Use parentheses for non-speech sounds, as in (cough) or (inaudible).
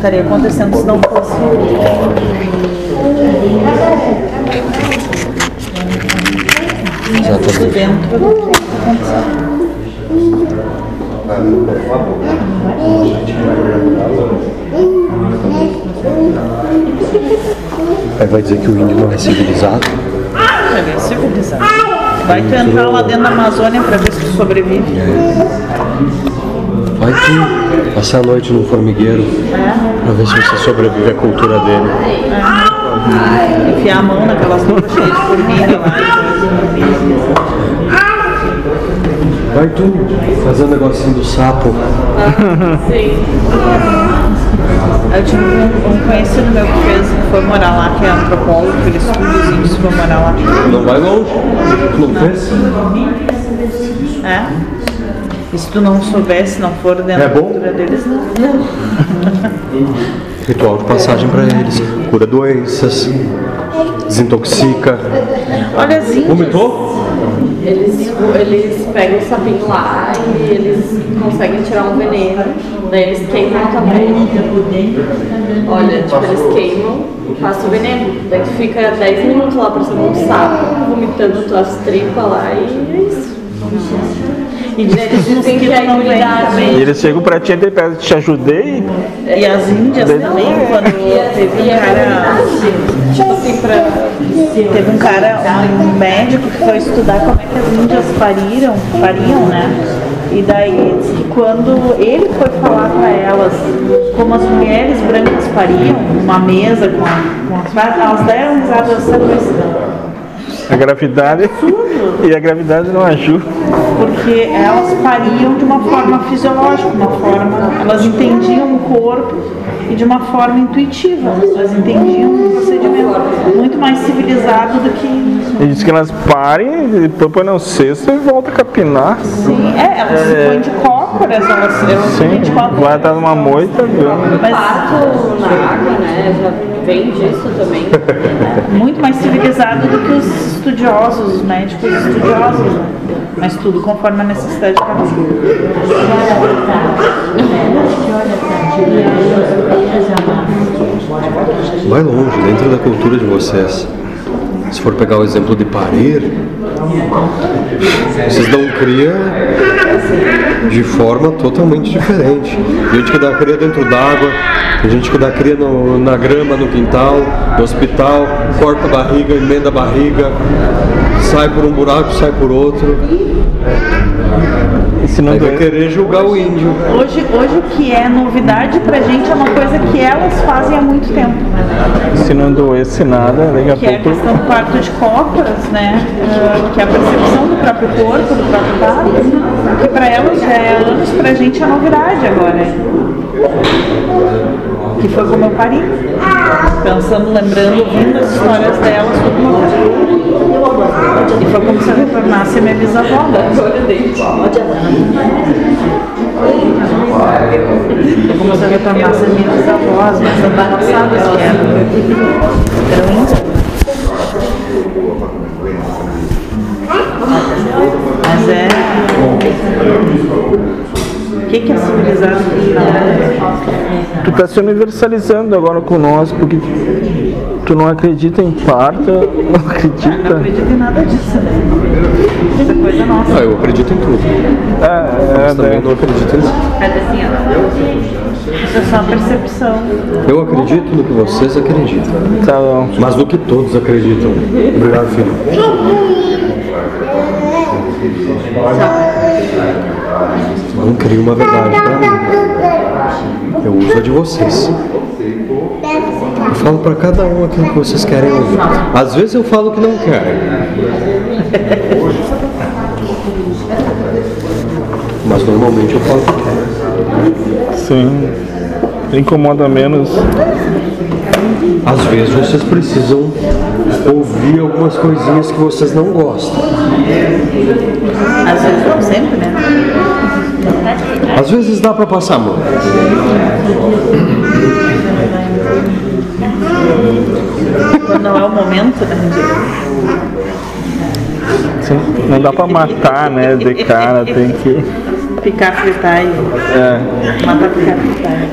estaria acontecendo se não fosse tudo Exatamente. dentro do que aconteceu. Aí vai dizer que o índio não é civilizado. Ele é civilizado. Vai tu entrar lá dentro da Amazônia pra ver se tu sobrevive. Vai tu passar a noite num formigueiro pra ver se você sobrevive à cultura dele. Enfiar a mão naquelas coisas cheias de formiga lá. Vai tu fazer um negocinho do sapo. Eu tive um, um conhecido meu que fez, que foi morar lá, que é antropólogo, ele estuda os índios, foi morar lá. Não vai longe. Tu não fez? É? E se tu não soubesse, não for dentro É da cultura deles, não. (laughs) Ritual de passagem pra eles. Cura doenças. Desintoxica. Olha as índias. Vomitou? Eles, eles pegam o sapinho lá e eles conseguem tirar um veneno. Daí eles queimam também. Olha, tipo, eles queimam e passam o veneno. Daí tu fica 10 minutos lá parecendo um sapo, vomitando tuas tripas lá e é isso. E eles que não vem imunidade. também. E eles chegam pra ti e pedem, te ajudei. E as índias também, quando teve um cara. Tipo assim, pra. Teve um cara, um médico que foi estudar como é que as índias pariram, pariam, né? E daí disse que quando ele foi falar para elas como as mulheres brancas pariam, numa mesa com, com as elas deram risada essa coisa. A gravidade. (laughs) E a gravidade não ajuda. Porque elas pariam de uma forma fisiológica, uma forma. Elas entendiam o corpo e de uma forma intuitiva. Elas entendiam o procedimento muito mais civilizado do que E diz que elas parem, depois põe no cesto e volta a capinar. Sim, é, elas se põem de cócoras, elas se põem Sim, de cócoras. vai estar numa moita, viu? Mas Parto na água, né? Vem disso também. (laughs) muito mais civilizado do que os estudiosos, os médicos estudiosos, né? Mas tudo conforme a necessidade de cada um. Vai longe, dentro da cultura de vocês. Se for pegar o exemplo de parir, vocês dão cria de forma totalmente diferente. Gente que dá cria dentro d'água, tem gente que dá cria no- na grama, no quintal, no hospital, corta a barriga, emenda a barriga, sai por um buraco, sai por outro. E se não vai querer julgar o índio. Hoje, hoje o que é novidade pra gente é uma coisa que elas fazem há muito tempo. se não doesse nada, daqui a que é a pouco. questão do parto de cócoras, né? Ah, que é a percepção do próprio corpo, do próprio parto, que para elas já é anos, pra gente é novidade agora. Que foi como eu pari. Pensando, lembrando, ouvindo as histórias delas, foi como eu. E foi como se eu retornasse a minha bisavó. né? Foi como se eu retornasse a minhas bisavós, mas antepassadas que eram. Eram índias. Mas é. O que, que é civilizado? Tu tá se universalizando agora com nós, porque tu não acredita em parto, não (laughs) Não acredita. acredito em nada disso, né? Isso é coisa nossa. Ah, eu acredito em tudo. É, Mas é, também né? não acredito em nada. Isso é só percepção. Eu acredito no que vocês acreditam. Tá bom. Mas no que todos acreditam. Obrigado, filho. Não crio uma verdade pra mim. Eu uso a de vocês. Eu falo pra cada um aquilo que vocês querem ouvir. Às vezes eu falo que não querem. Mas normalmente eu falo que quero. Sim. Incomoda menos. Às vezes vocês precisam ouvir algumas coisinhas que vocês não gostam. Às vezes não sempre, né? Às vezes dá pra passar a mão. Quando não é o momento, né? Sim. Não dá pra matar, né? De cara, tem que. De picar, fritar e É. matar, picar, fritar. né?